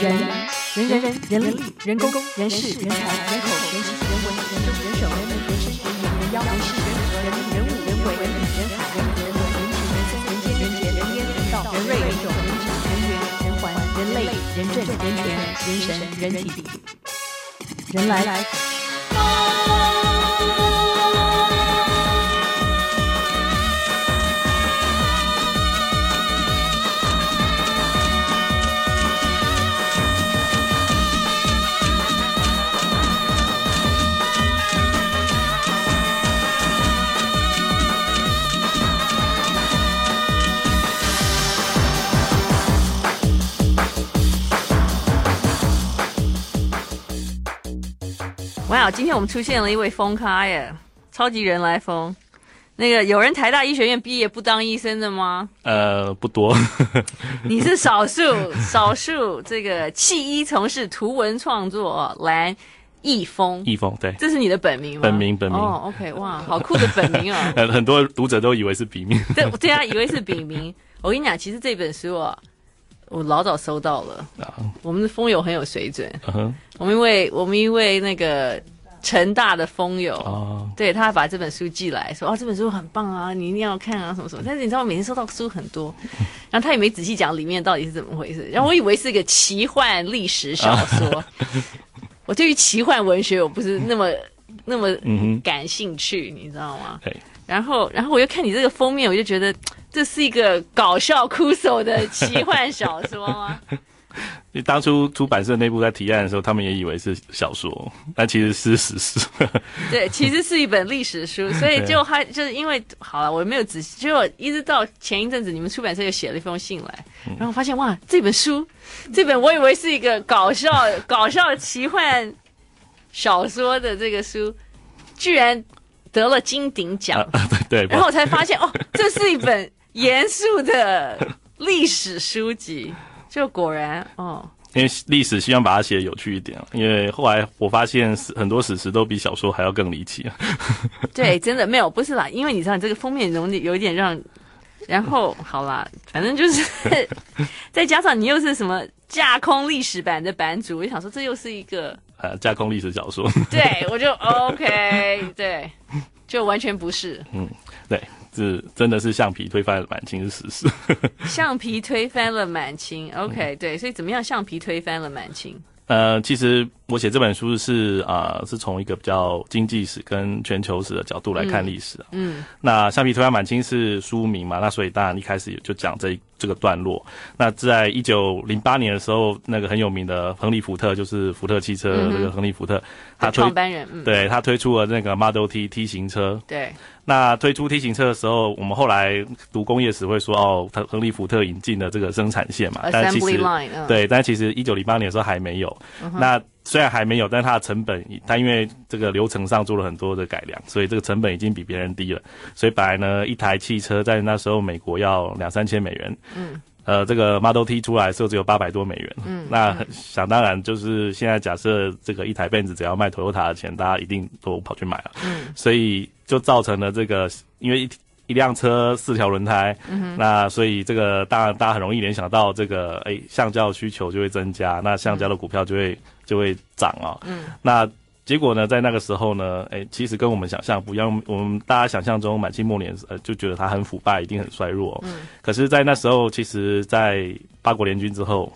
人人人人人力人工人事人才人口人情人文人政人手人民人事人言人妖人事人和人人物人为人理人海人人文人情人生人间人杰人烟人道人瑞人种人质人缘人环人类人政人权人神人体。人来哇今天我们出现了一位疯咖耶，超级人来疯。那个有人台大医学院毕业不当医生的吗？呃，不多。你是少数，少数这个弃医从事图文创作，蓝易峰。易峰，对，这是你的本名吗？本名，本名。哦、oh,，OK，哇，好酷的本名哦。很 很多读者都以为是笔名。对，对啊，以为是笔名。我跟你讲，其实这本书啊。我老早收到了，啊、我们的风友很有水准。Uh. 我们因为我们一位那个成大的风友，uh. 对他把这本书寄来说，哦，这本书很棒啊，你一定要看啊，什么什么。但是你知道，我每天收到书很多，然后他也没仔细讲里面到底是怎么回事。然后我以为是一个奇幻历史小说，uh. 我对于奇幻文学我不是那么那么感兴趣，uh. 你知道吗？Uh. 然后，然后我又看你这个封面，我就觉得。这是一个搞笑酷手的奇幻小说吗？你 当初出版社内部在提案的时候，他们也以为是小说，但其实是史实。对，其实是一本历史书，所以就还就是因为好了，我没有仔细，就一直到前一阵子，你们出版社又写了一封信来，然后发现哇，这本书，这本我以为是一个搞笑搞笑奇幻小说的这个书，居然得了金鼎奖。啊，对，然后我才发现哦，这是一本。严肃的历史书籍，就果然哦，因为历史希望把它写的有趣一点。因为后来我发现很多史实都比小说还要更离奇。对，真的没有，不是啦，因为你知道你这个封面容易有一点让，然后好啦，反正就是再加上你又是什么架空历史版的版主，我就想说这又是一个呃架空历史小说。对，我就 OK，对，就完全不是。嗯，对。是，真的是橡皮推翻了满清是事实。橡皮推翻了满清，OK，对，所以怎么样？橡皮推翻了满清？呃，其实我写这本书是啊、呃，是从一个比较经济史跟全球史的角度来看历史嗯。嗯，那橡皮图案满清是书名嘛？那所以当然一开始就讲这这个段落。那在一九零八年的时候，那个很有名的亨利福特，就是福特汽车的这个亨利福特，嗯、他创办人，嗯、对他推出了那个 Model T T 型车。对。那推出 T 型车的时候，我们后来读工业史会说，哦，他亨利福特引进了这个生产线嘛，但其实 line, uh. 对，但其实一九零八年的时候还没有。Uh. 那虽然还没有，但它的成本，它因为这个流程上做了很多的改良，所以这个成本已经比别人低了。所以本来呢，一台汽车在那时候美国要两三千美元。嗯。呃，这个 Model T 出来的时候只有八百多美元。嗯，那想当然就是现在假设这个一台 Benz 只要卖 Toyota 的钱，大家一定都跑去买了。嗯，所以就造成了这个，因为一一辆车四条轮胎，嗯，那所以这个当然大家很容易联想到这个，哎，橡胶需求就会增加，那橡胶的股票就会就会涨啊。嗯，那。结果呢，在那个时候呢，哎，其实跟我们想象不一样。我们大家想象中满清末年，呃，就觉得它很腐败，一定很衰弱。嗯。可是，在那时候，其实，在八国联军之后，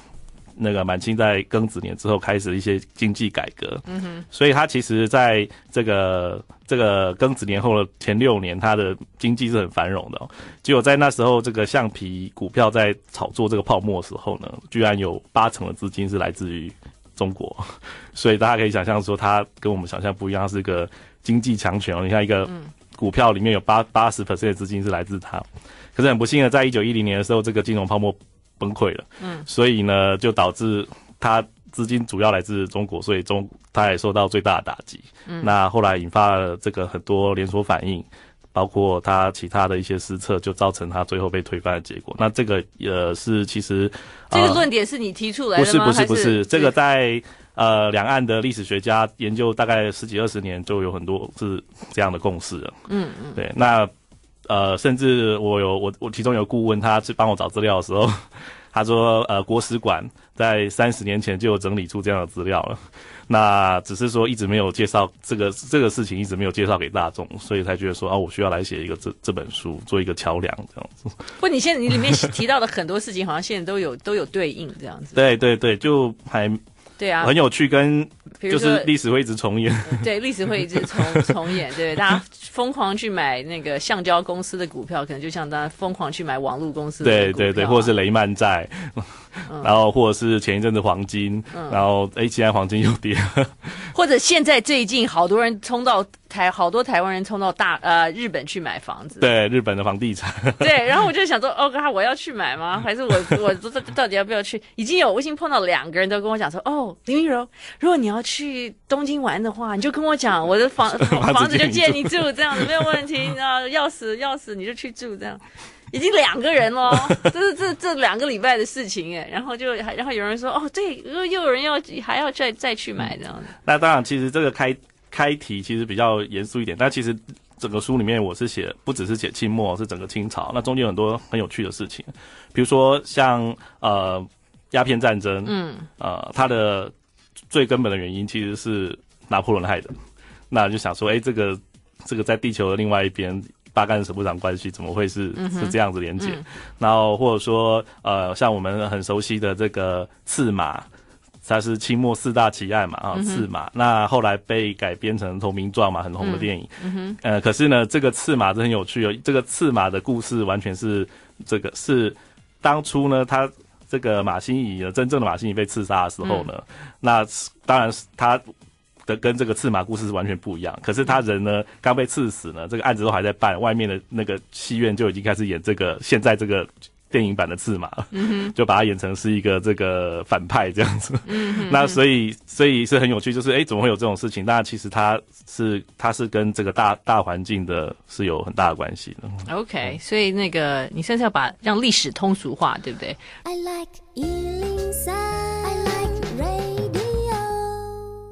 那个满清在庚子年之后开始了一些经济改革。嗯哼。所以，它其实在这个这个庚子年后的前六年，它的经济是很繁荣的哦。结果在那时候，这个橡皮股票在炒作这个泡沫的时候呢，居然有八成的资金是来自于。中国，所以大家可以想象说，它跟我们想象不一样，是一个经济强权哦。你看，一个股票里面有八八十 percent 的资金是来自它，可是很不幸的，在一九一零年的时候，这个金融泡沫崩溃了。嗯，所以呢，就导致它资金主要来自中国，所以中它也受到最大的打击。嗯，那后来引发了这个很多连锁反应。包括他其他的一些失策，就造成他最后被推翻的结果。那这个呃是其实这个论点是你提出来的吗？不是不是不是，是这个在呃两岸的历史学家研究大概十几二十年，就有很多是这样的共识了。嗯嗯，对。那呃，甚至我有我我其中有顾问，他去帮我找资料的时候，他说，呃，国史馆在三十年前就有整理出这样的资料了，那只是说一直没有介绍这个这个事情，一直没有介绍给大众，所以才觉得说啊，我需要来写一个这这本书，做一个桥梁这样子。不，你现在你里面提到的很多事情，好像现在都有都有对应这样子。对对对，就还。对啊，很有趣，跟就是历史会一直重演。对，历史会一直重重演。对，大家疯狂去买那个橡胶公司的股票，可能就像大家疯狂去买网络公司的股票，啊。对对对，或者是雷曼债。然后，或者是前一阵子黄金，嗯、然后哎，现在黄金又跌。或者现在最近好多人冲到台，好多台湾人冲到大呃日本去买房子。对，日本的房地产。对，然后我就想说，哦哥，我要去买吗？还是我我到到底要不要去？已经有我已经碰到两个人都跟我讲说，哦，林玉柔，如果你要去东京玩的话，你就跟我讲，我的房 房子就借你住，这样子没有问题。你知道，要死要死你就去住这样。已经两个人了，这是这这两个礼拜的事情哎，然后就然后有人说哦，对，又又有人要还要再再去买这样。子。那当然，其实这个开开题其实比较严肃一点，但其实整个书里面我是写不只是写清末，是整个清朝，那中间有很多很有趣的事情，比如说像呃鸦片战争，嗯，呃它的最根本的原因其实是拿破仑害的，那就想说，哎，这个这个在地球的另外一边。八竿子扯不长关系，怎么会是是这样子连接？嗯、然后或者说，呃，像我们很熟悉的这个刺马，它是清末四大奇案嘛，啊，刺马。嗯、那后来被改编成《投名状》嘛，很红的电影。嗯嗯、呃，可是呢，这个刺马是很有趣哦。这个刺马的故事完全是这个是当初呢，他这个马新仪呢，真正的马新仪被刺杀的时候呢，嗯、那当然是他。的跟这个刺马故事是完全不一样，可是他人呢刚被刺死呢，这个案子都还在办，外面的那个戏院就已经开始演这个现在这个电影版的刺马，嗯、就把它演成是一个这个反派这样子。嗯、那所以所以是很有趣，就是哎，怎么会有这种事情？那其实它是它是跟这个大大环境的是有很大的关系的。OK，所以那个你现在要把让历史通俗化，对不对？I like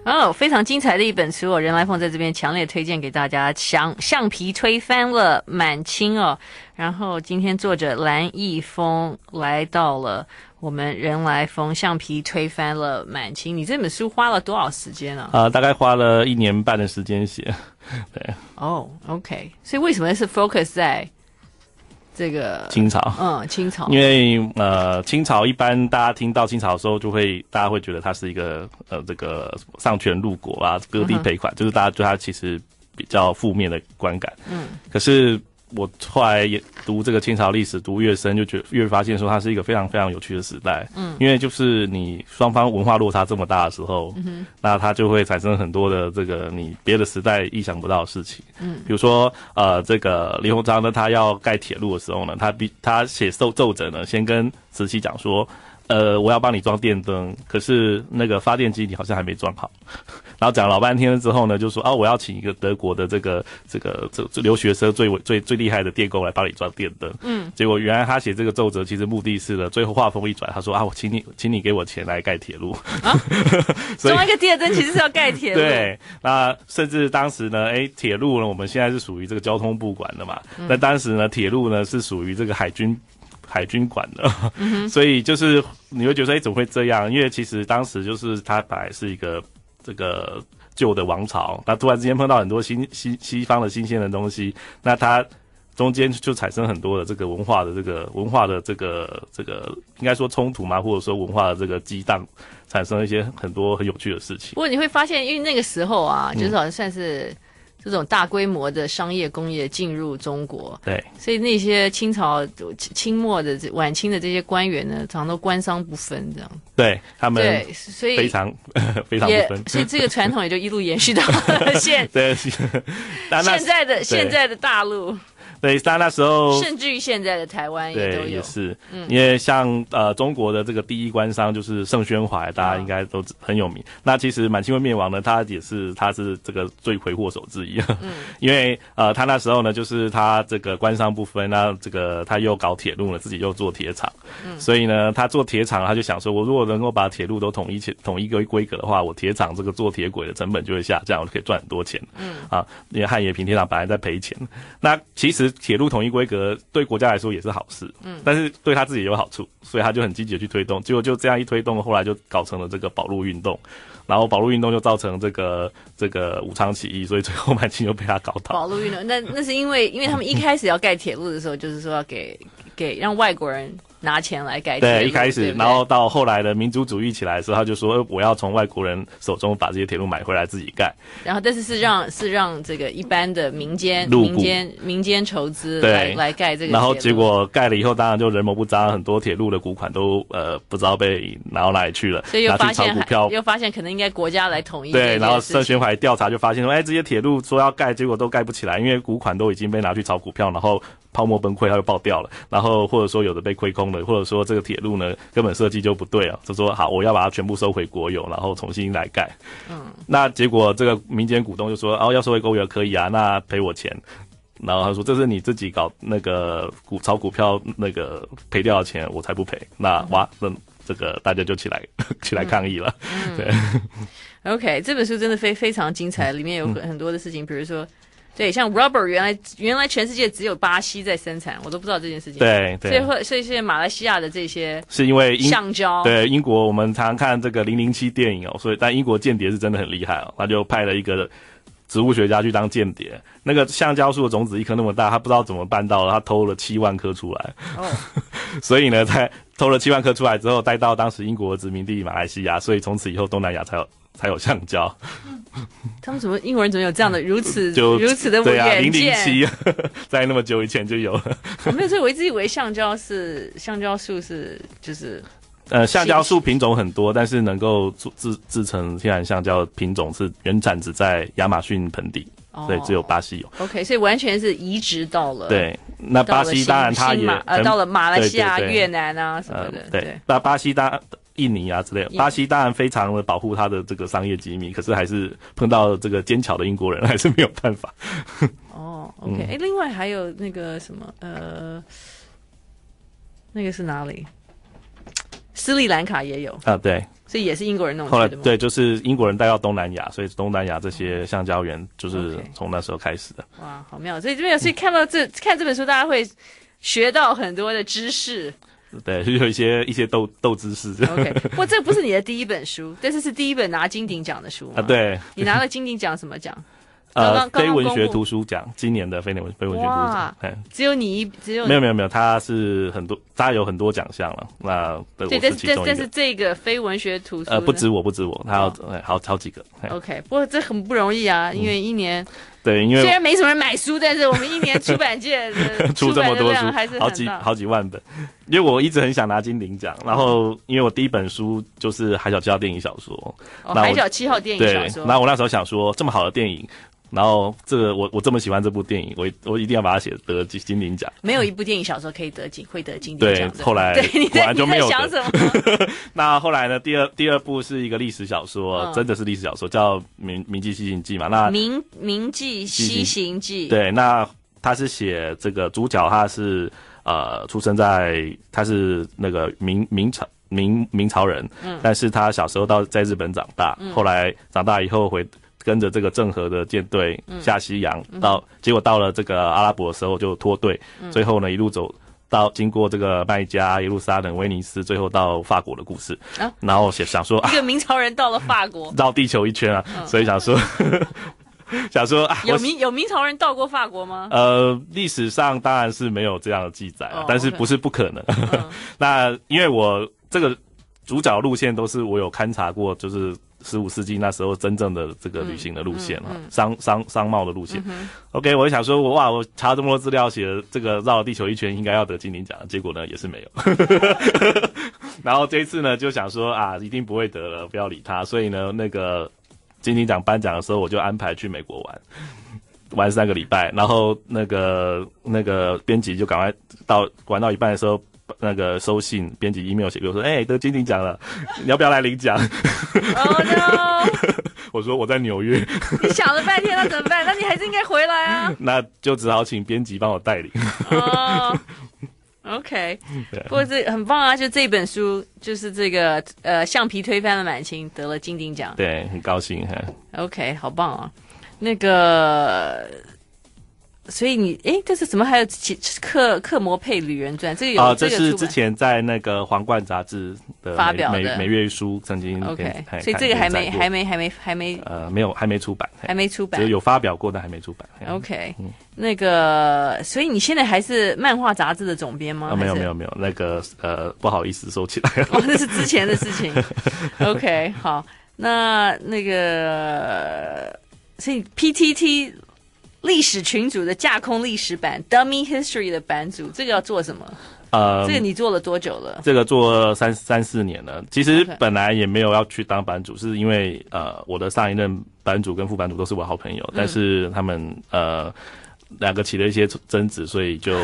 哦，非常精彩的一本书哦，任来凤在这边强烈推荐给大家。橡橡皮推翻了满清哦，然后今天作者蓝翊峰来到了我们人来疯，橡皮推翻了满清。你这本书花了多少时间呢？啊，大概花了一年半的时间写。对。哦，OK，所以为什么是 focus 在？这个清朝，嗯，清朝，因为呃，清朝一般大家听到清朝的时候，就会大家会觉得它是一个呃，这个丧权辱国啊，割地赔款，嗯、就是大家对它其实比较负面的观感。嗯，可是。我后来也读这个清朝历史，读越深就觉得越发现说它是一个非常非常有趣的时代。嗯，因为就是你双方文化落差这么大的时候，嗯，那它就会产生很多的这个你别的时代意想不到的事情。嗯，比如说呃，这个李鸿章呢，他要盖铁路的时候呢，他必他写奏奏折呢，先跟慈禧讲说。呃，我要帮你装电灯，可是那个发电机你好像还没装好。然后讲了老半天之后呢，就说啊，我要请一个德国的这个这个这这留学生最最最厉害的电工来帮你装电灯。嗯，结果原来他写这个奏折其实目的是呢，最后话锋一转，他说啊，我请你请你给我钱来盖铁路。啊，装以一个电灯其实是要盖铁路。对，那甚至当时呢，哎，铁路呢，我们现在是属于这个交通部管的嘛。那、嗯、当时呢，铁路呢是属于这个海军。海军管的，嗯、所以就是你会觉得，哎，怎么会这样？因为其实当时就是它本来是一个这个旧的王朝，那突然之间碰到很多新新西方的新鲜的东西，那它中间就产生很多的这个文化的这个文化的这个这个应该说冲突嘛，或者说文化的这个激荡，产生一些很多很有趣的事情。不过你会发现，因为那个时候啊，就是好像算是。这种大规模的商业工业进入中国，对，所以那些清朝、清末的晚清的这些官员呢，常常都官商不分，这样。对他们，对，所以非常 非常不分，所以这个传统也就一路延续到现 对，现在的现在的大陆。对，他那时候甚至于现在的台湾也都有，也是，嗯，因为像呃中国的这个第一官商就是盛宣怀，大家应该都很有名。嗯、那其实满清会灭亡呢，他也是他是这个罪魁祸首之一。嗯，因为呃他那时候呢，就是他这个官商不分，那这个他又搞铁路了，自己又做铁厂，嗯，所以呢他做铁厂，他就想说，我如果能够把铁路都统一起统一个规格的话，我铁厂这个做铁轨的成本就会下降，我就可以赚很多钱。嗯，啊，因为汉冶平铁厂本来在赔钱，那其实。实铁路统一规格对国家来说也是好事，嗯，但是对他自己也有好处，所以他就很积极的去推动。结果就这样一推动，后来就搞成了这个保路运动，然后保路运动就造成这个这个武昌起义，所以最后满清就被他搞倒。保路运动，那那是因为因为他们一开始要盖铁路的时候，就是说要给给让外国人。拿钱来盖。对，一开始，对对，然后到后来的民族主义起来的时候，他就说我要从外国人手中把这些铁路买回来自己盖。然后，但是是让是让这个一般的民间民间民间筹资来对来盖这个。然后结果盖了以后，当然就人谋不臧，很多铁路的股款都呃不知道被拿到哪里去了。所以又发现拿去炒股票，又发现可能应该国家来统一。对，然后盛宣怀调查就发现说，哎，这些铁路说要盖，结果都盖不起来，因为股款都已经被拿去炒股票，然后。泡沫崩溃，它就爆掉了。然后或者说有的被亏空了，或者说这个铁路呢根本设计就不对啊，就说好，我要把它全部收回国有，然后重新来盖。嗯，那结果这个民间股东就说哦，要收回国有可以啊，那赔我钱。然后他说这是你自己搞那个股炒股票那个赔掉的钱，我才不赔。那哇，那这个大家就起来 起来抗议了。嗯，对。OK，这本书真的非非常精彩，里面有很很多的事情，比如说。对，像 rubber 原来原来全世界只有巴西在生产，我都不知道这件事情。对对，所以会所以现在马来西亚的这些是因为橡胶。对，英国我们常常看这个零零七电影哦，所以但英国间谍是真的很厉害哦，他就派了一个植物学家去当间谍。那个橡胶树的种子一颗那么大，他不知道怎么办到了，他偷了七万颗出来。哦，所以呢，在偷了七万颗出来之后，带到当时英国的殖民地马来西亚，所以从此以后东南亚才有。才有橡胶，他们怎么英国人怎么有这样的如此就如此的远见？对啊，零零七 在那么久以前就有了。没有，所以我一直以为橡胶是橡胶树是就是呃橡胶树品种很多，但是能够制制制成天然橡胶的品种是原产只在亚马逊盆地，哦、所以只有巴西有。OK，所以完全是移植到了对。那巴西当然它也呃到了马来西亚、对对对越南啊什么的。呃、对，那巴西当。印尼啊之类的，巴西当然非常的保护他的这个商业机密，可是还是碰到这个奸巧的英国人，还是没有办法。哦，OK，哎、嗯，另外还有那个什么，呃，那个是哪里？斯里兰卡也有啊，对，所以也是英国人弄的。后来对，就是英国人带到东南亚，所以东南亚这些橡胶园就是从那时候开始的。哇，好妙！所以这边所以看到这看这本书，大家会学到很多的知识。对，就有一些一些斗斗姿势。OK，不过这不是你的第一本书，但是是第一本拿金鼎奖的书啊。对，你拿了金鼎奖什么奖？呃，非文学图书奖，今年的非文非文学图书奖。只有你一，只有没有没有没有，他是很多，他有很多奖项了。那对，但是但是这个非文学图书，呃，不止我不止我，他要好好几个。OK，不过这很不容易啊，因为一年。对，因为虽然没什么人买书，但是我们一年出版界的 出这么多书，还是好几好几万本。因为我一直很想拿金鼎奖，然后因为我第一本书就是《海角七号》电影小说，哦，《海角七号》电影小说。然后我那时候想说，这么好的电影。然后这个我我这么喜欢这部电影，我我一定要把它写得金金鼎奖。没有一部电影小说可以得金会得金鼎奖。对，后来对，果然就没有得。你在想什么？那后来呢？第二第二部是一个历史小说，嗯、真的是历史小说，叫《明明记西行记》嘛。那明明记西行记。对，那他是写这个主角，他是呃出生在他是那个明明朝明明朝人，嗯，但是他小时候到在日本长大，嗯、后来长大以后回。跟着这个郑和的舰队下西洋，嗯、到结果到了这个阿拉伯的时候就脱队，嗯、最后呢一路走到经过这个麦加、耶路撒冷、威尼斯，最后到法国的故事。啊、然后想想说，一个 明朝人到了法国，绕地球一圈啊，嗯、所以想说，想说啊，有明有明朝人到过法国吗？呃，历史上当然是没有这样的记载，哦、但是不是不可能。嗯、那因为我这个主角路线都是我有勘察过，就是。十五世纪那时候真正的这个旅行的路线啊，商商商贸的路线。OK，我就想说，我哇，我查这么多资料，写的这个绕了地球一圈，应该要得金鼎奖，结果呢也是没有。然后这一次呢，就想说啊，一定不会得了，不要理他。所以呢，那个金鼎奖颁奖的时候，我就安排去美国玩，玩三个礼拜。然后那个那个编辑就赶快到玩到一半的时候。那个收信，编辑 email 写给我说：“哎、欸，得金鼎奖了，你要不要来领奖？” Oh no！我说我在纽约。你想了半天，那怎么办？那你还是应该回来啊。那就只好请编辑帮我代理。哦、oh,，OK。不过这很棒啊！就这本书，就是这个呃，橡皮推翻了满清，得了金鼎奖。对，很高兴哈。OK，好棒啊！那个。所以你哎，这是怎么？还有《克克摩佩旅人传》这个有啊，这是之前在那个《皇冠》杂志的发表的每每月书，曾经 OK，所以这个还没还没还没还没呃没有还没出版，还没出版，就有发表过，但还没出版。OK，那个，所以你现在还是漫画杂志的总编吗？没有没有没有，那个呃不好意思收起来了。哦，那是之前的事情。OK，好，那那个，所以 PTT。历史群组的架空历史版 Dummy History 的版主，这个要做什么？呃，这个你做了多久了？这个做三三四年了。其实本来也没有要去当版主，是因为呃，我的上一任版主跟副版主都是我好朋友，嗯、但是他们呃两个起了一些争执，所以就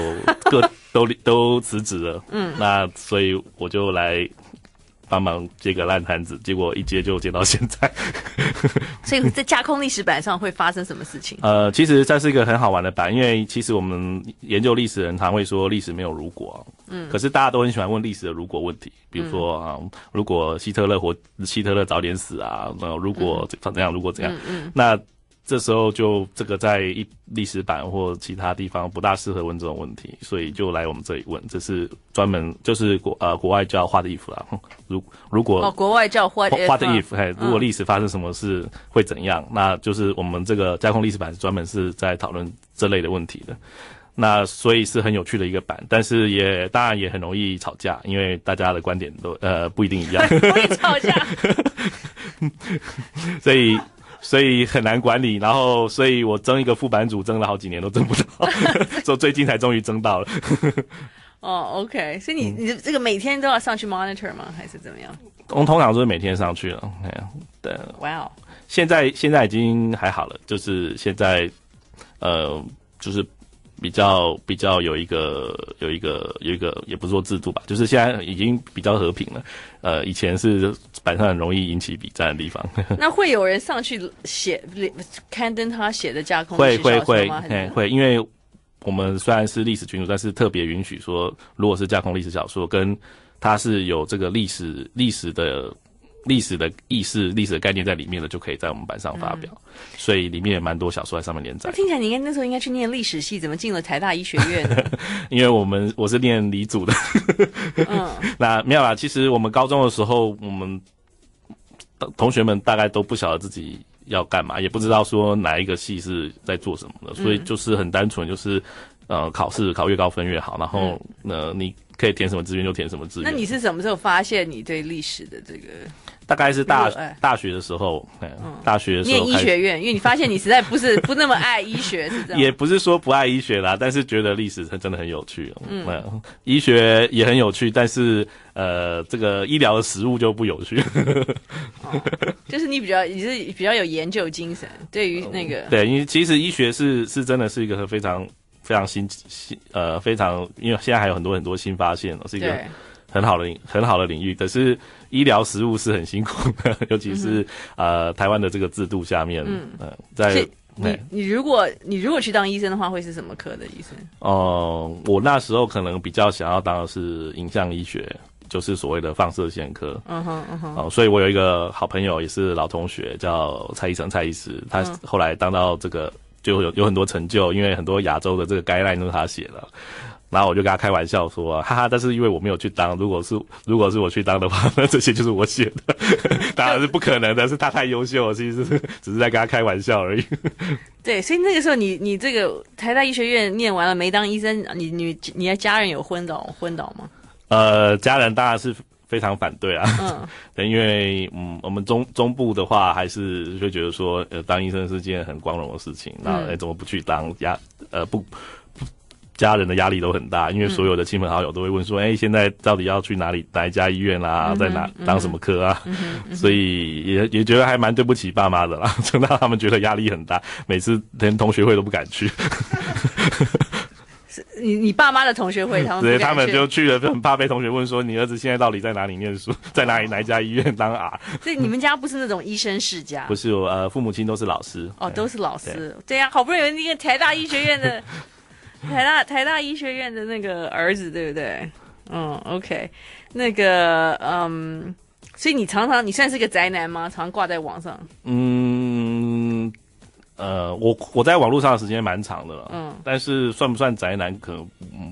各 都都辞职了。嗯，那所以我就来。帮忙接个烂摊子，结果一接就接到现在。所以在架空历史板上会发生什么事情？呃，其实这是一个很好玩的版，因为其实我们研究历史的人常会说历史没有如果，嗯，可是大家都很喜欢问历史的如果问题，比如说啊，如果希特勒活，希特勒早点死啊，那如果怎样，如果怎样，嗯嗯，那。这时候就这个在一历史版或其他地方不大适合问这种问题，所以就来我们这里问。这是专门就是国呃国外叫 What if 啦，如如果哦国外叫 What What if 嘿，如果历史发生什么事会怎样？嗯、那就是我们这个架空历史版是专门是在讨论这类的问题的。那所以是很有趣的一个版，但是也当然也很容易吵架，因为大家的观点都呃不一定一样，容易吵架，所以。所以很难管理，然后，所以我争一个副版主争了好几年都争不到，所以最近才终于争到了。哦、oh,，OK，所以你你这个每天都要上去 monitor 吗？还是怎么样？我通常都是每天上去了，对。哇哦！现在现在已经还好了，就是现在，呃，就是。比较比较有一个有一个有一个也不是说制度吧，就是现在已经比较和平了。呃，以前是板上很容易引起笔战的地方。那会有人上去写刊登他写的架空会会会会会，因为我们虽然是历史群组，但是特别允许说，如果是架空历史小说，跟它是有这个历史历史的。历史的意识、历史的概念在里面的，就可以在我们版上发表。嗯、所以里面也蛮多小说在上面连载。听起来你应该那时候应该去念历史系，怎么进了台大医学院呢？因为我们我是念理组的。嗯，那没有啦。其实我们高中的时候，我们同学们大概都不晓得自己要干嘛，也不知道说哪一个系是在做什么的，所以就是很单纯，就是呃，考试考越高分越好。然后呃，你可以填什么志愿就填什么志愿。那你是什么时候发现你对历史的这个？大概是大大学的时候，嗯，大学的时候念医学院，因为你发现你实在不是 不那么爱医学，是这样。也不是说不爱医学啦，但是觉得历史它真的很有趣。嗯，医学也很有趣，但是呃，这个医疗的实务就不有趣。哦，就是你比较你是比较有研究精神，对于那个对，因为其实医学是是真的是一个非常非常新新呃非常，因为现在还有很多很多新发现，是一个很好的很好的领域，可是。医疗实务是很辛苦的，尤其是、嗯、呃台湾的这个制度下面，嗯，呃、在你你如果你如果去当医生的话，会是什么科的医生？哦、呃，我那时候可能比较想要当的是影像医学，就是所谓的放射线科。嗯哼嗯哼。哦、呃，所以我有一个好朋友，也是老同学，叫蔡医生蔡医师，他后来当到这个就有有很多成就，因为很多亚洲的这个 guideline 都是他写的。然后我就跟他开玩笑说：“哈哈，但是因为我没有去当，如果是如果是我去当的话，那这些就是我写的，当然是不可能的。是他太优秀了，其实是只是在跟他开玩笑而已。”对，所以那个时候你你这个台大医学院念完了没当医生，你你你的家人有昏倒昏倒吗？呃，家人当然是非常反对啊。嗯，对，因为嗯，我们中中部的话还是会觉得说，呃，当医生是件很光荣的事情，那哎、嗯，怎么不去当？呀，呃，不。家人的压力都很大，因为所有的亲朋好友都会问说：“哎、嗯欸，现在到底要去哪里哪一家医院啊？嗯、在哪当什么科啊？”所以也也觉得还蛮对不起爸妈的啦，就让他们觉得压力很大，每次连同学会都不敢去。你你爸妈的同学会，他们对他们就去了，就很怕被同学问说：“你儿子现在到底在哪里念书，在哪里哪一家医院当啊？”所以你们家不是那种医生世家？不是，我呃，父母亲都是老师。哦，都是老师。对呀，好不容易有一个台大医学院的。台大台大医学院的那个儿子，对不对？嗯，OK，那个，嗯，所以你常常你算是个宅男吗？常挂在网上？嗯，呃，我我在网络上的时间蛮长的了，嗯，但是算不算宅男，可能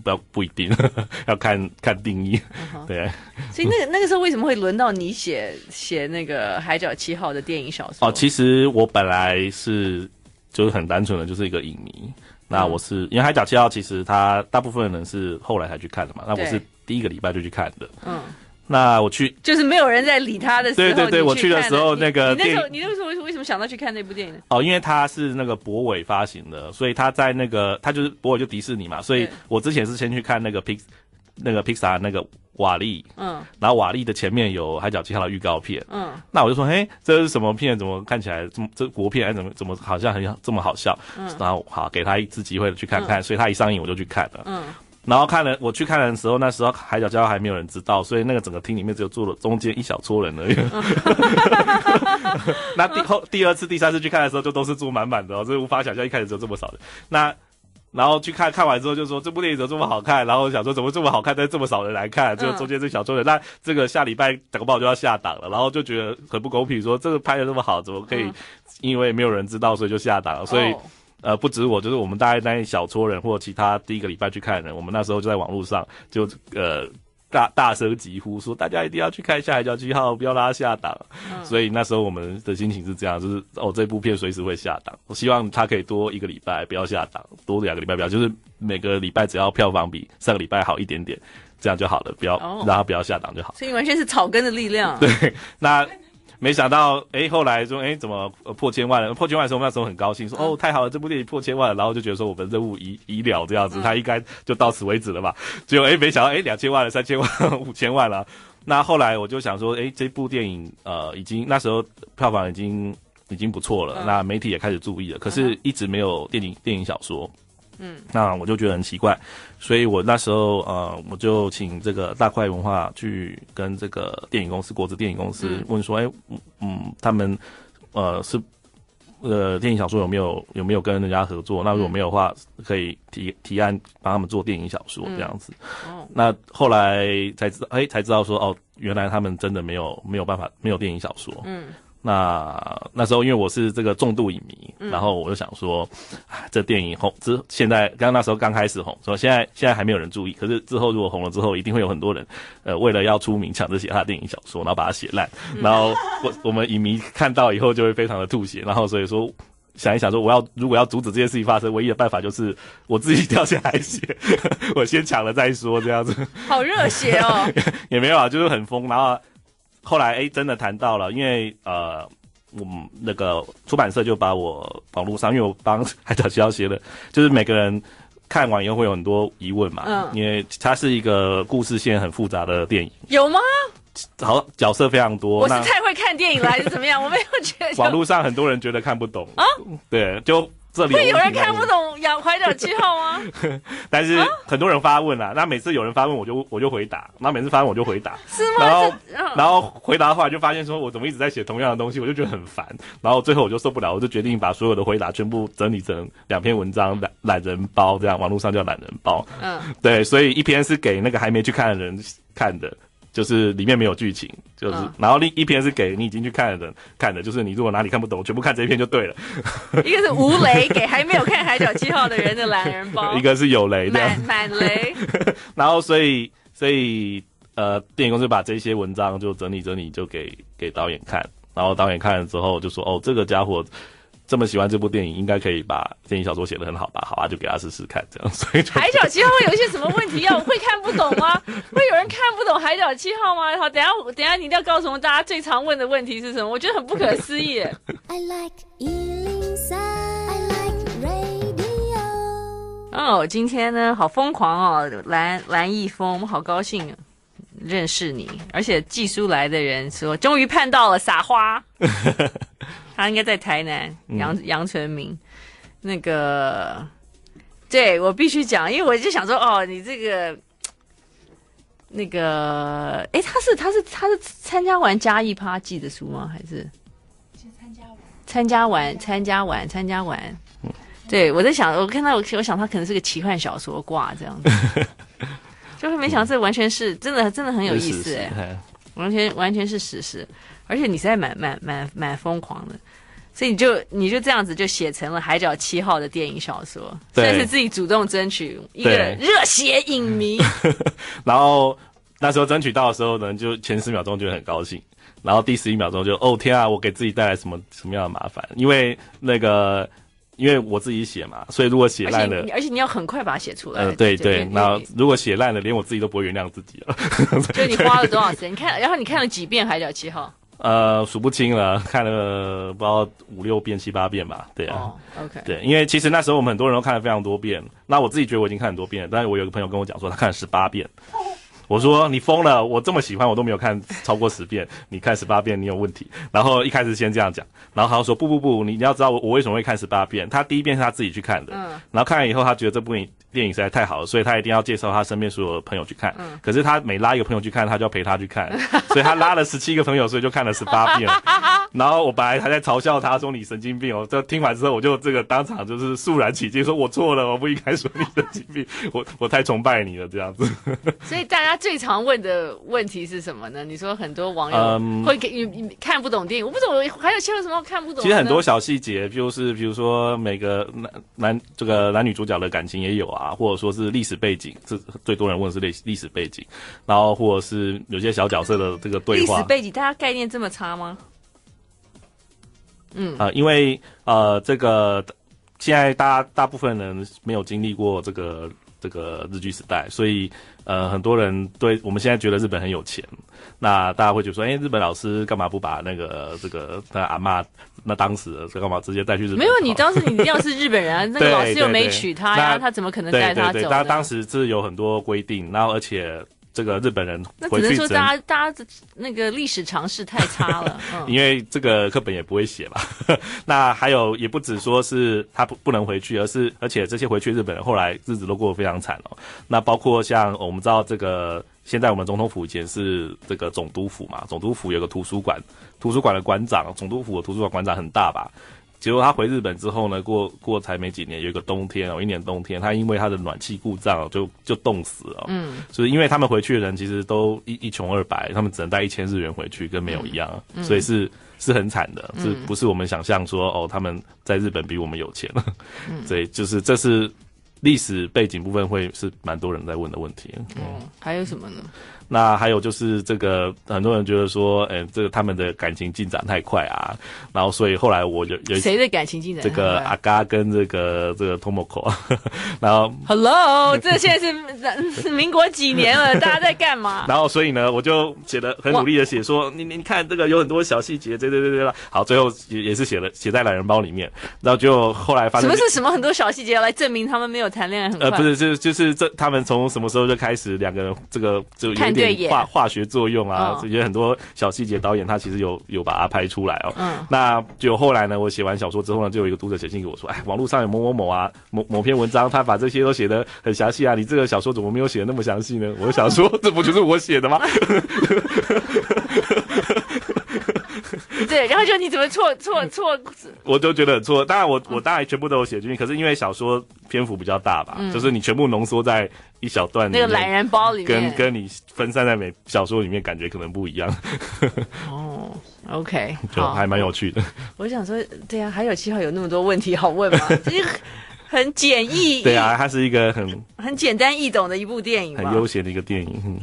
不要不一定，要看看定义，嗯、对。所以那个那个时候为什么会轮到你写写那个《海角七号》的电影小说？哦，其实我本来是就是很单纯的，就是一个影迷。那我是、嗯、因为《海角七号》其实他大部分人是后来才去看的嘛，那我是第一个礼拜就去看的，嗯。那我去，就是没有人在理他的时候。对对对，我去的时候，那个你那时候，你那时候为什么为什么想到去看那部电影呢？哦，因为他是那个博伟发行的，所以他在那个他就是博伟就迪士尼嘛，所以我之前是先去看那个 Pix 那个 Pixar 那个瓦力，嗯，然后瓦力的前面有海角七号的预告片，嗯，那我就说，嘿，这是什么片？怎么看起来这么这国片？还怎么怎么好像很这么好笑？嗯，然后好给他一次机会去看看，所以他一上映我就去看了，嗯。然后看了，我去看的时候，那时候海角七号还没有人知道，所以那个整个厅里面只有坐了中间一小撮人而已。那第后第二次、第三次去看的时候，就都是坐满满的哦，所以无法想象一开始只有这么少的。那然后去看看完之后，就说这部电影怎么这么好看？然后想说怎么这么好看，但这么少人来看，就中间这小撮人。那这个下礼拜等个报就要下档了，然后就觉得很不公平，说这个拍的这么好，怎么可以因为没有人知道，所以就下档了？所以。呃，不止我，就是我们大概那一小撮人，或其他第一个礼拜去看的人，我们那时候就在网络上就呃大大声疾呼说，大家一定要去看一下《海角七号》，不要让它下档。嗯。所以那时候我们的心情是这样，就是哦，这部片随时会下档，我希望它可以多一个礼拜不要下档，多两个礼拜不要，就是每个礼拜只要票房比上个礼拜好一点点，这样就好了，不要让它不要下档就好。所以完全是草根的力量。对，那。没想到，哎、欸，后来说，哎、欸，怎么破千万了？破千万的时候，我们那时候很高兴，说，哦，太好了，这部电影破千万了，然后就觉得说，我们任务已已了，这样子，他应该就到此为止了吧？结果，哎，没想到，哎，两千万了，三千万，五千万了。那后来我就想说，哎，这部电影，呃，已经那时候票房已经已经不错了，那媒体也开始注意了，可是一直没有电影电影小说。嗯，那我就觉得很奇怪，所以我那时候呃，我就请这个大块文化去跟这个电影公司，国资电影公司问说，哎、嗯，嗯，他们呃是呃电影小说有没有有没有跟人家合作？那如果没有的话，可以提提案帮他们做电影小说这样子。哦，那后来才知道，哎，才知道说，哦，原来他们真的没有没有办法，没有电影小说。嗯。那那时候因为我是这个重度影迷，嗯、然后我就想说，这电影红之现在刚刚那时候刚开始红，说现在现在还没有人注意，可是之后如果红了之后，一定会有很多人，呃，为了要出名抢着写他的电影小说，然后把它写烂，然后我我们影迷看到以后就会非常的吐血，然后所以说想一想说，我要如果要阻止这件事情发生，唯一的办法就是我自己掉下来写，我先抢了再说，这样子。好热血哦！也没有啊，就是很疯，然后。后来哎，真的谈到了，因为呃，我们那个出版社就把我网络上，因为我帮海角七号写的，就是每个人看完以后会有很多疑问嘛，嗯，因为它是一个故事线很复杂的电影，有吗？好，角色非常多，我是太会看电影了，还是怎么样？我没有觉得。网络上很多人觉得看不懂啊，对，就。这里会有人看不懂《养海角七号》吗？但是很多人发问啊，那每次有人发问，我就我就回答，那每次发问我就回答，是吗？然后然后回答的话，就发现说我怎么一直在写同样的东西，我就觉得很烦。然后最后我就受不了，我就决定把所有的回答全部整理成两篇文章，懒懒人包这样，网络上叫懒人包。嗯，对，所以一篇是给那个还没去看的人看的。就是里面没有剧情，就是、嗯、然后另一篇是给你已经去看的人看的，就是你如果哪里看不懂，全部看这一篇就对了。一个是无雷，给还没有看《海角七号》的人的懒人包；一个是有雷的，满满雷。然后所以所以呃，电影公司把这些文章就整理整理，就给给导演看，然后导演看了之后就说：“哦，这个家伙。”这么喜欢这部电影，应该可以把电影小说写得很好吧？好啊，就给他试试看，这样。所以海角七号会有一些什么问题啊？我会看不懂吗？会有人看不懂海角七号吗？好，等一下等一下，你一定要告诉我们大家最常问的问题是什么？我觉得很不可思议。I like 103, I like radio。哦，今天呢，好疯狂哦，蓝蓝奕峰，我们好高兴认识你，而且寄书来的人说，终于盼到了撒花。他应该在台南，杨杨纯明，那个，对我必须讲，因为我就想说，哦，你这个，那个，哎，他是他是他是参加完嘉义趴寄的书吗？还是参加完参加完参加完参加完？对我在想，我看到我我想他可能是个奇幻小说挂这样子，就是没想到这完全是真的，真的很有意思哎，完全完全是史实。而且你实在蛮蛮蛮蛮疯狂的，所以你就你就这样子就写成了《海角七号》的电影小说，算是自己主动争取一个热血影迷。然后那时候争取到的时候呢，就前十秒钟就很高兴，然后第十一秒钟就哦天啊，我给自己带来什么什么样的麻烦？因为那个因为我自己写嘛，所以如果写烂了，而且你要很快把它写出来。呃，对对，那如果写烂了，连我自己都不会原谅自己了。就你花了多少时间？你看，然后你看了几遍《海角七号》？呃，数不清了，看了不知道五六遍、七八遍吧。对啊对，因为其实那时候我们很多人都看了非常多遍。那我自己觉得我已经看很多遍了，但是我有个朋友跟我讲说他看了十八遍。我说你疯了，我这么喜欢，我都没有看超过十遍，你看十八遍你有问题。然后一开始先这样讲，然后他说不不不，你你要知道我我为什么会看十八遍。他第一遍是他自己去看的，嗯，然后看完以后他觉得这部电影电影实在太好了，所以他一定要介绍他身边所有的朋友去看。嗯，可是他每拉一个朋友去看，他就要陪他去看，所以他拉了十七个朋友，所以就看了十八遍。然后我本来还在嘲笑他说你神经病哦，这听完之后我就这个当场就是肃然起敬，说我错了，我不应该说你神经病，我我太崇拜你了这样子。所以大家最常问的。问题是什么呢？你说很多网友会给你看不懂电影，我不懂，还有些什么看不懂？其实很多小细节，就是比如说每个男男这个男女主角的感情也有啊，或者说是历史背景，这最多人问的是历历史背景，然后或者是有些小角色的这个对话。历史背景，大家概念这么差吗？嗯啊、呃，因为呃，这个现在大家大部分人没有经历过这个这个日剧时代，所以。呃，很多人对我们现在觉得日本很有钱，那大家会觉得说，哎、欸，日本老师干嘛不把那个这个他阿妈那当时是干嘛直接带去日本？没有，你当时你一定要是日本人啊，那个老师又没娶她呀，他怎么可能带她走？他当时是有很多规定，然后而且。这个日本人回去，那只能说大家大家那个历史常识太差了，嗯、因为这个课本也不会写嘛。那还有也不止说是他不不能回去，而是而且这些回去日本人后来日子都过得非常惨哦。那包括像我们知道这个，现在我们总统府以前是这个总督府嘛，总督府有个图书馆，图书馆的馆长，总督府的图书馆馆长很大吧？结果他回日本之后呢，过过才没几年，有一个冬天哦，一年冬天，他因为他的暖气故障就就冻死了。嗯，所以因为他们回去的人其实都一一穷二白，他们只能带一千日元回去，跟没有一样，嗯、所以是是很惨的，嗯、是不是我们想象说哦，他们在日本比我们有钱？嗯，所以就是这是历史背景部分会是蛮多人在问的问题。嗯，还有什么呢？那还有就是这个，很多人觉得说，哎、欸，这个他们的感情进展太快啊，然后所以后来我就有谁的感情进展？这个阿嘎跟这个这个 Tomoko，然后 Hello，这现在是是民国几年了？大家在干嘛？然后所以呢，我就写的很努力的写说，你你你看这个有很多小细节，对对对对了，好，最后也也是写了写在懒人包里面，然后就后来发现什么是什么很多小细节来证明他们没有谈恋爱很快？呃，不是，就就是这他们从什么时候就开始两个人这个就有。点化化学作用啊，这些很多小细节，导演他其实有有把它拍出来哦。嗯，那就后来呢，我写完小说之后呢，就有一个读者写信给我说，哎，网络上有某某某啊，某某篇文章，他把这些都写的很详细啊，你这个小说怎么没有写的那么详细呢？我就想说，这不就是我写的吗？对，然后就你怎么错错错？我都觉得很错。当然我，我我当然全部都有写进去，可是因为小说篇幅比较大吧，嗯、就是你全部浓缩在一小段那个懒人包里面，跟跟你分散在每小说里面，感觉可能不一样。哦，OK，就还蛮有趣的。我想说，对啊，还有七号有那么多问题好问吗？很简易。对啊，它是一个很很简单易懂的一部电影，很悠闲的一个电影。嗯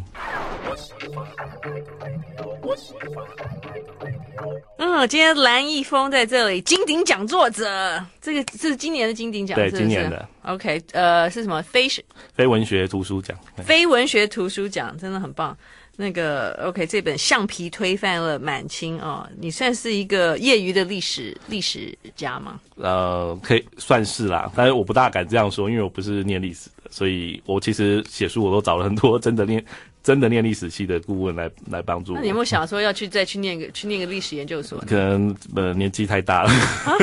嗯，今天蓝奕峰在这里金鼎奖作者，这个是今年的金鼎奖，对，是是今年的。OK，呃，是什么？非非文学图书奖，非文学图书奖真的很棒。那个 OK，这本《橡皮推翻了满清》哦，你算是一个业余的历史历史家吗？呃，可以算是啦，但是我不大敢这样说，因为我不是念历史的，所以我其实写书我都找了很多真的念。真的念历史系的顾问来来帮助我。那你有没有想说要去再去念个去念个历史研究所？可能呃年纪太大了。啊、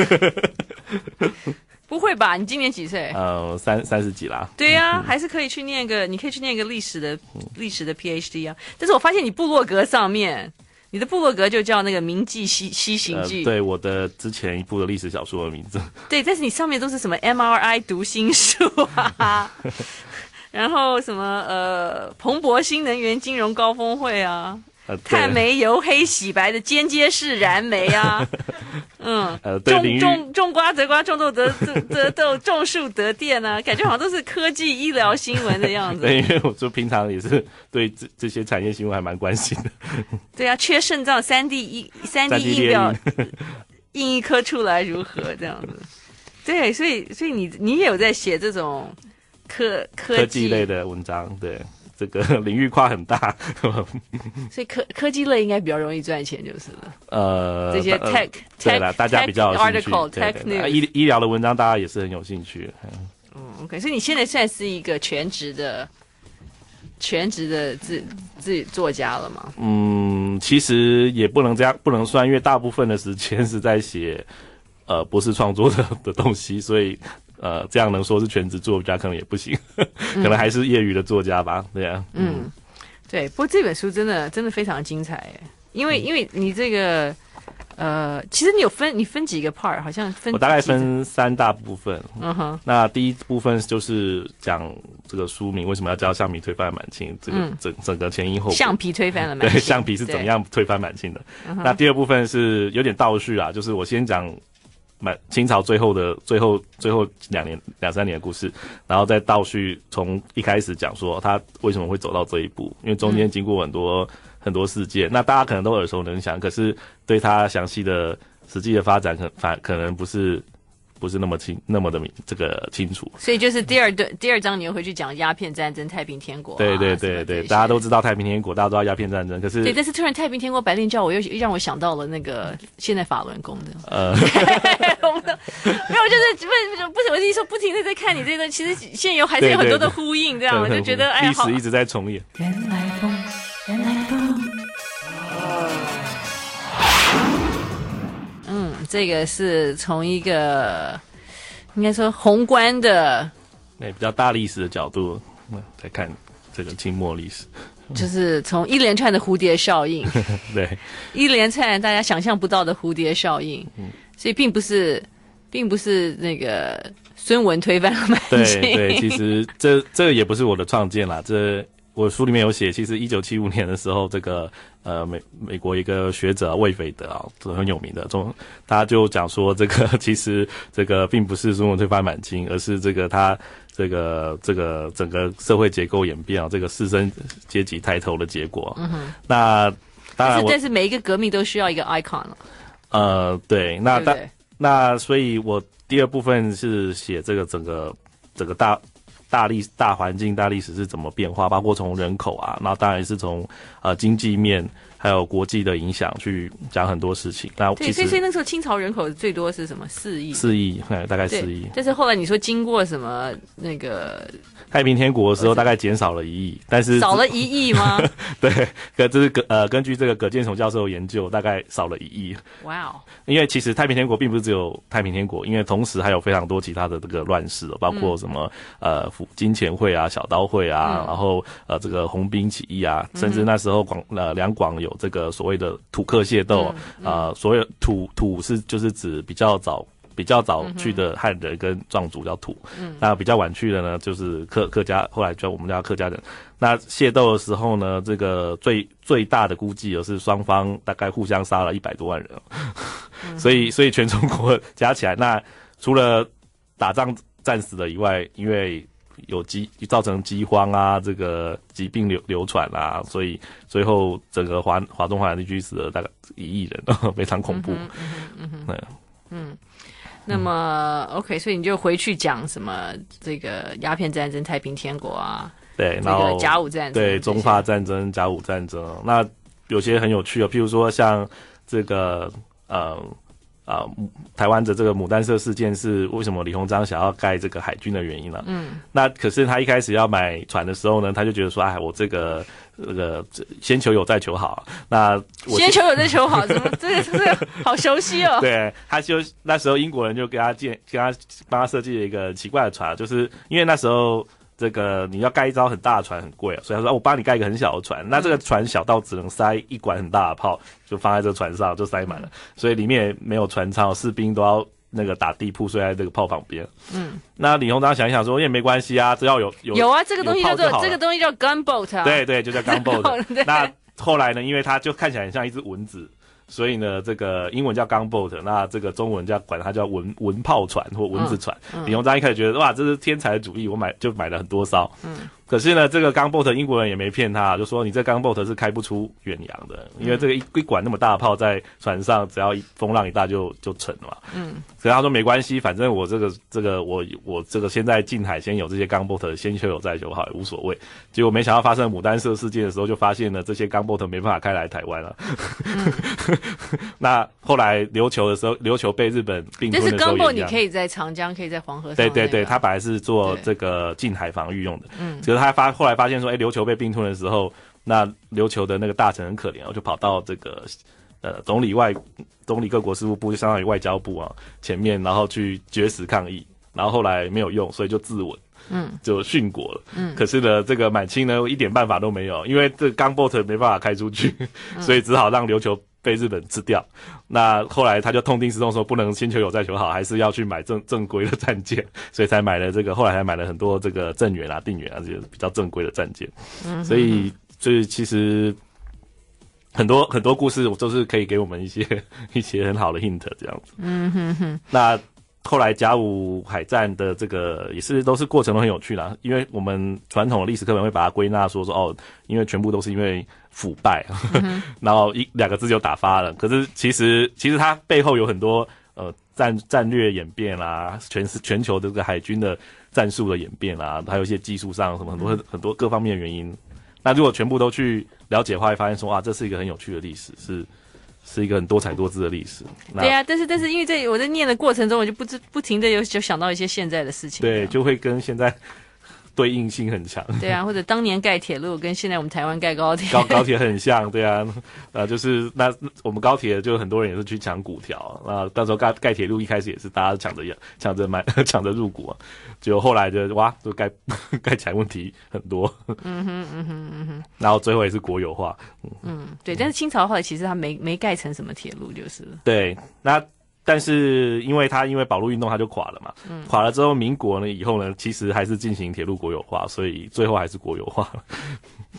不会吧？你今年几岁？呃，三三十几啦。对呀、还是可以去念个，你可以去念个历史的历史的 PhD 啊。但是我发现你部落格上面，你的部落格就叫那个《名记西西行记》呃。对，我的之前一部的历史小说的名字。对，但是你上面都是什么 MRI 读心术啊？然后什么呃，彭博新能源金融高峰会啊，呃、碳煤由黑洗白的间接式燃煤啊，嗯，呃，种种种瓜得瓜，种豆得得 豆，种树得电啊，感觉好像都是科技医疗新闻的样子。对，因为我说平常也是对这这些产业新闻还蛮关心的。对啊，缺肾脏，三 D 一三 D 印表印一颗出来如何这样子？对，所以所以你你也有在写这种科科技类的文章，对。这个领域跨很大，所以科科技类应该比较容易赚钱，就是了。呃，这些 tech 对了，大家比较有兴趣。article, 对对对，医医疗的文章，大家也是很有兴趣。嗯，OK，所以你现在算是一个全职的全职的自自己作家了吗？嗯，其实也不能这样，不能算，因为大部分的时间是在写呃博士创作的的东西，所以。呃，这样能说是全职作家可能也不行，嗯、可能还是业余的作家吧。对啊，嗯，对。不过这本书真的真的非常精彩，因为、嗯、因为你这个呃，其实你有分你分几个 part，好像分我大概分三大部分。嗯哼。那第一部分就是讲这个书名为什么要叫橡皮推翻满清，这个整整个前因后果。橡皮推翻了满清。对，橡皮是怎么样推翻满清的？那第二部分是有点倒叙啊，就是我先讲。满清朝最后的最后最后两年两三年的故事，然后再倒叙从一开始讲说他为什么会走到这一步，因为中间经过很多、嗯、很多事件，那大家可能都耳熟能详，可是对他详细的实际的发展可反可能不是。不是那么清那么的明这个清楚，所以就是第二段第二章你又回去讲鸦片战争、太平天国、啊。对对对对，大家都知道太平天国，大家都知道鸦片战争，可是对，但是突然太平天国白令教我又让我想到了那个现在法轮功的。呃，没有，就是不不是我的意思说不停的在看你这个，其实现有还是有很多的呼应，这样我就觉得哎，历史一直在重演。原来风，原来这个是从一个应该说宏观的，那比较大历史的角度，在看这个清末历史，就是从一连串的蝴蝶效应，对，一连串大家想象不到的蝴蝶效应，嗯，所以并不是，并不是那个孙文推翻了满清，对对，其实这这也不是我的创建啦，这。我书里面有写，其实一九七五年的时候，这个呃美美国一个学者魏斐德啊，这很有名的，中他就讲说，这个 其实这个并不是中国推翻满清，而是这个他这个这个整个社会结构演变啊，这个士绅阶级抬头的结果。嗯哼。那当然，但是每一个革命都需要一个 icon 了。呃，对，那但那所以我第二部分是写这个整个整个大。大历大环境、大历史是怎么变化？包括从人口啊，那当然是从呃经济面。还有国际的影响，去讲很多事情。那对，所以所以那时候清朝人口最多是什么？四亿。四亿，大概四亿。但是后来你说经过什么那个太平天国的时候，大概减少了一亿。但是少了一亿吗？对，可这是呃根据这个葛建雄教授研究，大概少了一亿。哇哦！因为其实太平天国并不是只有太平天国，因为同时还有非常多其他的这个乱世，包括什么、嗯、呃金钱会啊、小刀会啊，嗯、然后呃这个红兵起义啊，甚至那时候广呃两广有。这个所谓的土客械斗，啊、嗯。嗯呃，所有土土是就是指比较早比较早去的汉人跟壮族叫土，嗯，那比较晚去的呢就是客客家，后来叫我们叫客家人。那械斗的时候呢，这个最最大的估计也是双方大概互相杀了一百多万人，嗯、所以所以全中国加起来，那除了打仗战死的以外，因为有饥造成饥荒啊，这个疾病流流传啊，所以最后整个华华中华南地区死了大概一亿人，非常恐怖。嗯嗯嗯嗯，嗯，那么、嗯、OK，所以你就回去讲什么这个鸦片战争、太平天国啊，对，然后甲午战争，对，中法战争、甲午战争，那有些很有趣的，譬如说像这个呃。啊，台湾的这个牡丹社事件是为什么李鸿章想要盖这个海军的原因呢？嗯，那可是他一开始要买船的时候呢，他就觉得说，哎，我这个这个先求有再求好。那我先求有再求好，怎么 这个这个好熟悉哦？对，他就那时候英国人就给他建，给他帮他设计了一个奇怪的船，就是因为那时候。这个你要盖一艘很大的船很贵啊，所以他说我帮你盖一个很小的船，那这个船小到只能塞一管很大的炮，就放在这个船上就塞满了，所以里面也没有船舱，士兵都要那个打地铺睡在这个炮旁边。嗯，那李鸿章想一想说也没关系啊，只要有有有啊，这个东西叫做这个东西叫 gunboat 啊，对对，就叫 gunboat。那后来呢，因为它就看起来很像一只蚊子。所以呢，这个英文叫 gunboat，那这个中文叫管它叫文文炮船或蚊子船。嗯嗯、李鸿章一开始觉得哇，这是天才的主义，我买就买了很多艘。嗯。可是呢，这个 gunboat 英国人也没骗他，就说你这 gunboat 是开不出远洋的，因为这个一一管那么大的炮在船上，只要一风浪一大就就沉了嘛。嗯，所以他说没关系，反正我这个这个我我这个现在近海先有这些 gunboat 先求有再求好也无所谓。结果没想到发生牡丹社事件的时候，就发现了这些 gunboat 没办法开来台湾了。嗯、那后来琉球的时候，琉球被日本并吞的时候，但是 gunboat 你可以在长江，可以在黄河上。对对对，他本来是做这个近海防御用的。嗯。他发后来发现说，哎、欸，琉球被并吞的时候，那琉球的那个大臣很可怜，我就跑到这个呃总理外总理各国事务部，就相当于外交部啊前面，然后去绝食抗议，然后后来没有用，所以就自刎，嗯，就殉国了。嗯，可是呢，这个满清呢一点办法都没有，因为 这个 gunboat 没办法开出去，所以只好让琉球。被日本吃掉，那后来他就痛定思痛，说不能先求有再求好，还是要去买正正规的战舰，所以才买了这个。后来还买了很多这个镇远啊、定远啊这些比较正规的战舰。所以所以其实很多很多故事，我都是可以给我们一些一些很好的 hint 这样子。嗯哼哼。那后来甲午海战的这个也是都是过程都很有趣啦，因为我们传统的历史课本会把它归纳说说哦，因为全部都是因为。腐败，然后一两个字就打发了。可是其实其实它背后有很多呃战战略演变啦，全是全球的这个海军的战术的演变啦，还有一些技术上什么很多很多各方面的原因。那如果全部都去了解的话，会发现说啊，这是一个很有趣的历史，是是一个很多彩多姿的历史。对呀、啊，但是但是因为在我在念的过程中，我就不知不停的有就想到一些现在的事情，对，就会跟现在。对应性很强，对啊，或者当年盖铁路跟现在我们台湾盖高铁，高高铁很像，对啊，呃，就是那我们高铁就很多人也是去抢股条，那到时候盖盖铁路一开始也是大家抢着抢着买 抢着入股。啊，结果后来就哇，就盖 盖起来问题很多，嗯哼嗯哼嗯哼，然后最后也是国有化，嗯，嗯对，但是清朝后来其实它没没盖成什么铁路，就是。对，那。但是因为他因为保路运动他就垮了嘛，嗯、垮了之后民国呢以后呢其实还是进行铁路国有化，所以最后还是国有化。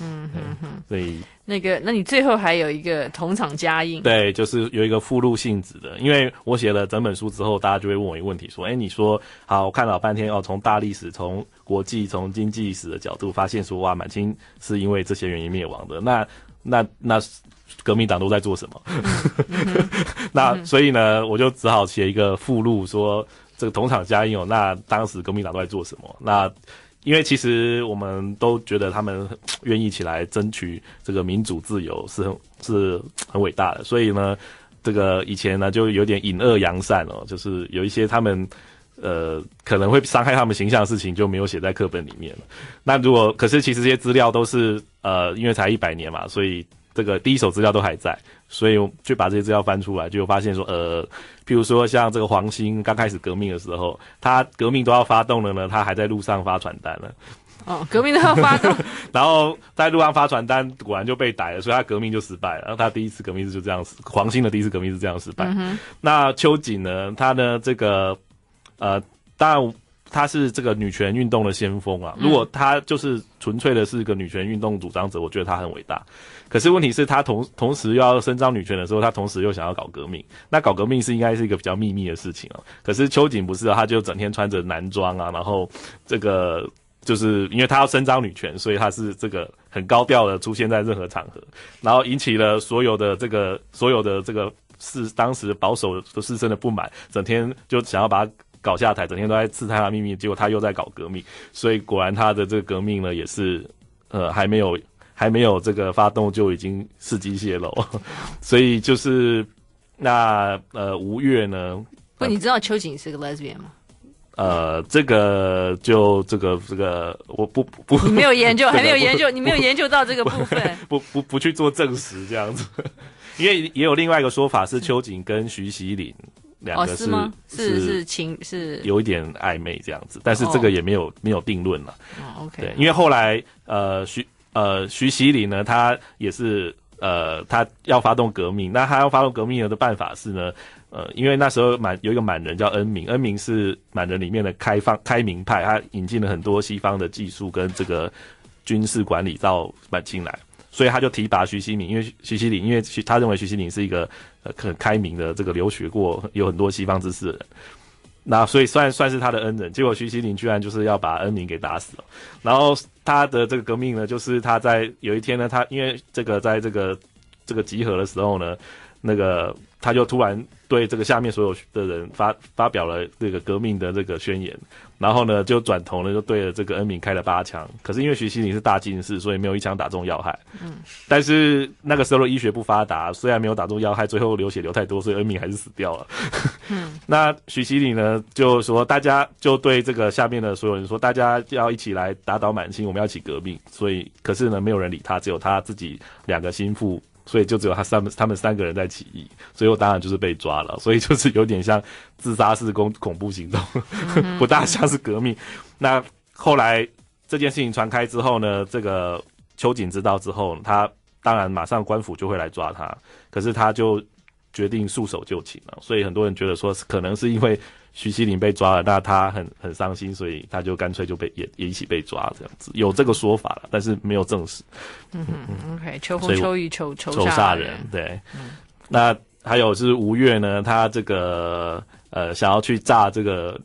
嗯 哼哼，所以那个那你最后还有一个同场加印，对，就是有一个附录性质的，因为我写了整本书之后，大家就会问我一个问题，说，哎，你说好，我看了半天哦，从大历史、从国际、从经济史的角度发现说，哇，满清是因为这些原因灭亡的，那那那。那革命党都在做什么？那所以呢，我就只好写一个附录，说这个同场加映哦。那当时革命党都在做什么？那因为其实我们都觉得他们愿意起来争取这个民主自由是很是很伟大的。所以呢，这个以前呢就有点隐恶扬善哦，就是有一些他们呃可能会伤害他们形象的事情就没有写在课本里面了。那如果可是其实这些资料都是呃因为才一百年嘛，所以。这个第一手资料都还在，所以我就把这些资料翻出来，就发现说，呃，譬如说像这个黄兴刚开始革命的时候，他革命都要发动了呢，他还在路上发传单了。哦，革命都要发动，然后在路上发传单，果然就被逮了，所以他革命就失败了。然后他第一次革命是就这样，黄兴的第一次革命是这样失败。嗯、那秋瑾呢，他呢这个，呃，当然。他是这个女权运动的先锋啊！如果她就是纯粹的是一个女权运动主张者，我觉得她很伟大。可是问题是，她同同时又要伸张女权的时候，她同时又想要搞革命。那搞革命是应该是一个比较秘密的事情哦。可是秋瑾不是啊，她就整天穿着男装啊，然后这个就是因为她要伸张女权，所以她是这个很高调的出现在任何场合，然后引起了所有的这个所有的这个是当时保守的士绅的不满，整天就想要把他。搞下台，整天都在刺探他秘密，结果他又在搞革命，所以果然他的这个革命呢，也是呃还没有还没有这个发动就已经伺机泄露，所以就是那呃吴越呢，不，你知道秋瑾是个 lesbian 吗？呃，这个就这个这个我不不，你没有研究，还没有研究，你没有研究到这个部分，不不不去做证实这样子，因为也有另外一个说法是秋瑾跟徐锡麟。两个是、哦、是是，是情是有一点暧昧这样子，但是这个也没有、哦、没有定论了。哦，OK，对，因为后来呃徐呃徐锡麟呢，他也是呃他要发动革命，那他要发动革命的办法是呢，呃，因为那时候满有一个满人叫恩明，恩明是满人里面的开放开明派，他引进了很多西方的技术跟这个军事管理到满清来。所以他就提拔徐锡明，因为徐锡麟，因为徐他认为徐锡麟是一个呃很开明的这个留学过有很多西方知识的人。那所以算算是他的恩人，结果徐锡林居然就是要把恩宁给打死了。然后他的这个革命呢，就是他在有一天呢，他因为这个在这个这个集合的时候呢，那个他就突然对这个下面所有的人发发表了这个革命的这个宣言。然后呢，就转头呢，就对着这个恩铭开了八枪。可是因为徐锡林是大近视，所以没有一枪打中要害。嗯。但是那个时候的医学不发达，虽然没有打中要害，最后流血流太多，所以恩铭还是死掉了。嗯。那徐锡林呢，就说大家就对这个下面的所有人说，大家要一起来打倒满清，我们要一起革命。所以，可是呢，没有人理他，只有他自己两个心腹。所以就只有他三他们三个人在起义，最后当然就是被抓了。所以就是有点像自杀式恐恐怖行动，不大像是革命。那后来这件事情传开之后呢，这个秋瑾知道之后，他当然马上官府就会来抓他，可是他就决定束手就擒了。所以很多人觉得说，可能是因为。徐锡林被抓了，那他很很伤心，所以他就干脆就被也也一起被抓这样子，有这个说法了，但是没有证实。嗯嗯，OK，秋风秋雨仇仇仇杀人，对。嗯、那还有就是吴越呢，他这个呃想要去炸这个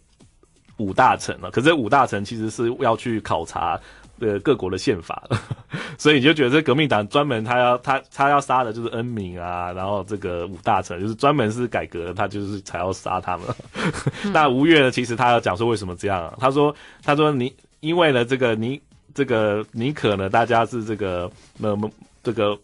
五大臣了，可是五大臣其实是要去考察。的各国的宪法，所以你就觉得这革命党专门他要他他要杀的就是恩铭啊，然后这个五大臣就是专门是改革，他就是才要杀他们。嗯、那吴越呢，其实他要讲说为什么这样？啊他说他说你因为呢这个你这个你可呢大家是这个呃这个。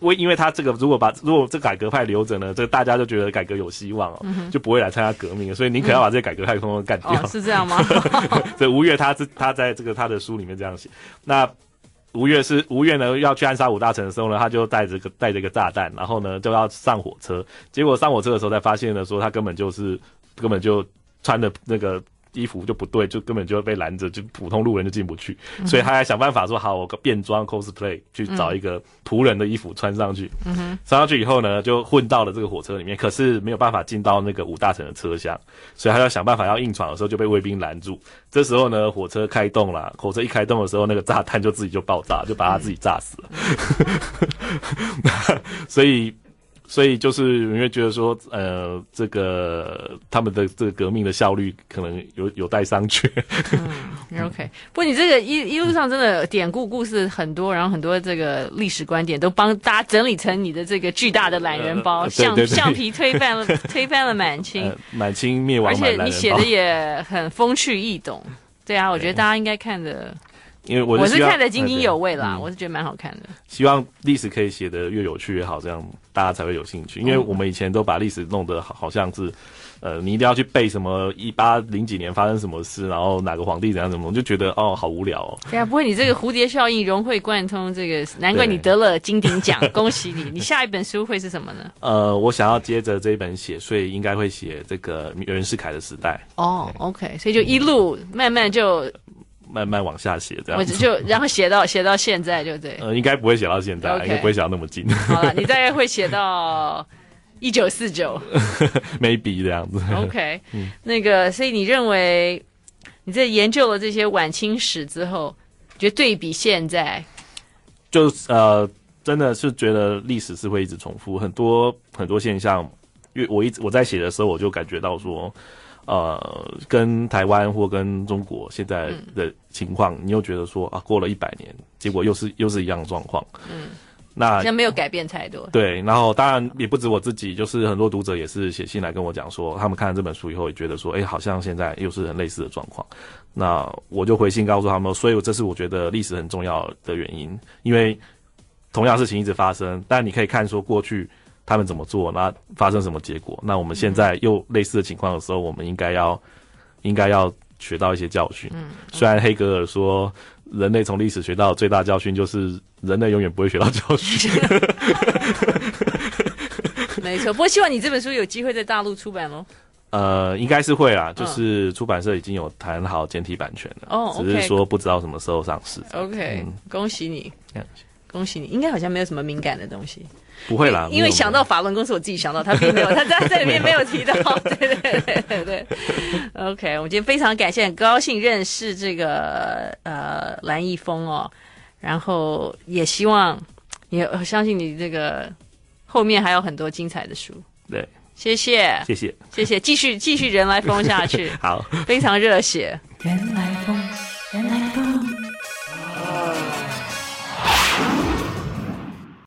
为因为他这个如果把如果这改革派留着呢，这个大家就觉得改革有希望哦，嗯、就不会来参加革命，所以宁可要把这些改革派通通干掉。哦，是这样吗？所以吴越他他在这个他的书里面这样写。那吴越是吴越呢要去暗杀五大臣的时候呢，他就带着个带着个炸弹，然后呢就要上火车，结果上火车的时候才发现呢，说他根本就是根本就穿的那个。衣服就不对，就根本就被拦着，就普通路人就进不去，嗯、所以他还想办法说好，我变装 cosplay 去找一个仆人的衣服穿上去，嗯，穿上去以后呢，就混到了这个火车里面，可是没有办法进到那个五大臣的车厢，所以他要想办法要硬闯的时候就被卫兵拦住。这时候呢，火车开动了，火车一开动的时候，那个炸弹就自己就爆炸，就把他自己炸死了，嗯、所以。所以就是因为觉得说，呃，这个他们的这个革命的效率可能有有待商榷。嗯，OK。不过你这个一一路上真的典故故事很多，然后很多这个历史观点都帮大家整理成你的这个巨大的懒人包，橡、呃、橡皮推翻了 推翻了满清，满、呃、清灭亡，而且你写的也很风趣易懂。对啊，我觉得大家应该看的。因为我是，看得津津有味啦，嗯、我是觉得蛮好看的。希望历史可以写得越有趣越好，这样大家才会有兴趣。因为我们以前都把历史弄得好好像是，呃，你一定要去背什么一八零几年发生什么事，然后哪个皇帝怎样怎么，我就觉得哦，好无聊哦。对啊，不过你这个蝴蝶效应融会贯通，这个难怪你得了金鼎奖，恭喜你！你下一本书会是什么呢？呃，我想要接着这一本写，所以应该会写这个袁世凯的时代。哦，OK，所以就一路慢慢就。慢慢往下写，这样子就然后写到写到现在就对。呃，应该不会写到现在.应该不会写到那么近。好了，你大概会写到 一九四九，maybe 这样子。OK，嗯，那个，所以你认为你在研究了这些晚清史之后，觉得对比现在，就呃，真的是觉得历史是会一直重复很多很多现象。因为我一直我在写的时候，我就感觉到说。呃，跟台湾或跟中国现在的情况，嗯、你又觉得说啊，过了一百年，结果又是又是一样的状况。嗯，那好像没有改变太多。对，然后当然也不止我自己，就是很多读者也是写信来跟我讲说，他们看了这本书以后也觉得说，哎，好像现在又是很类似的状况。那我就回信告诉他们，所以这是我觉得历史很重要的原因，因为同样事情一直发生，但你可以看说过去。他们怎么做？那发生什么结果？那我们现在又类似的情况的时候，我们应该要应该要学到一些教训。嗯，虽然黑格尔说人类从历史学到的最大教训就是人类永远不会学到教训。没错，不过希望你这本书有机会在大陆出版喽。呃，应该是会啦，就是出版社已经有谈好简体版权了，哦，只是说不知道什么时候上市。OK，恭喜你，恭喜你，应该好像没有什么敏感的东西。不会啦，因为想到法轮功是我自己想到，他并没有，他在这里面没有提到，对对对对对。OK，我今天非常感谢，很高兴认识这个呃蓝毅峰哦，然后也希望也相信你这个后面还有很多精彩的书。对，谢谢，谢谢，谢谢，继续继续人来疯下去。好，非常热血。人来疯。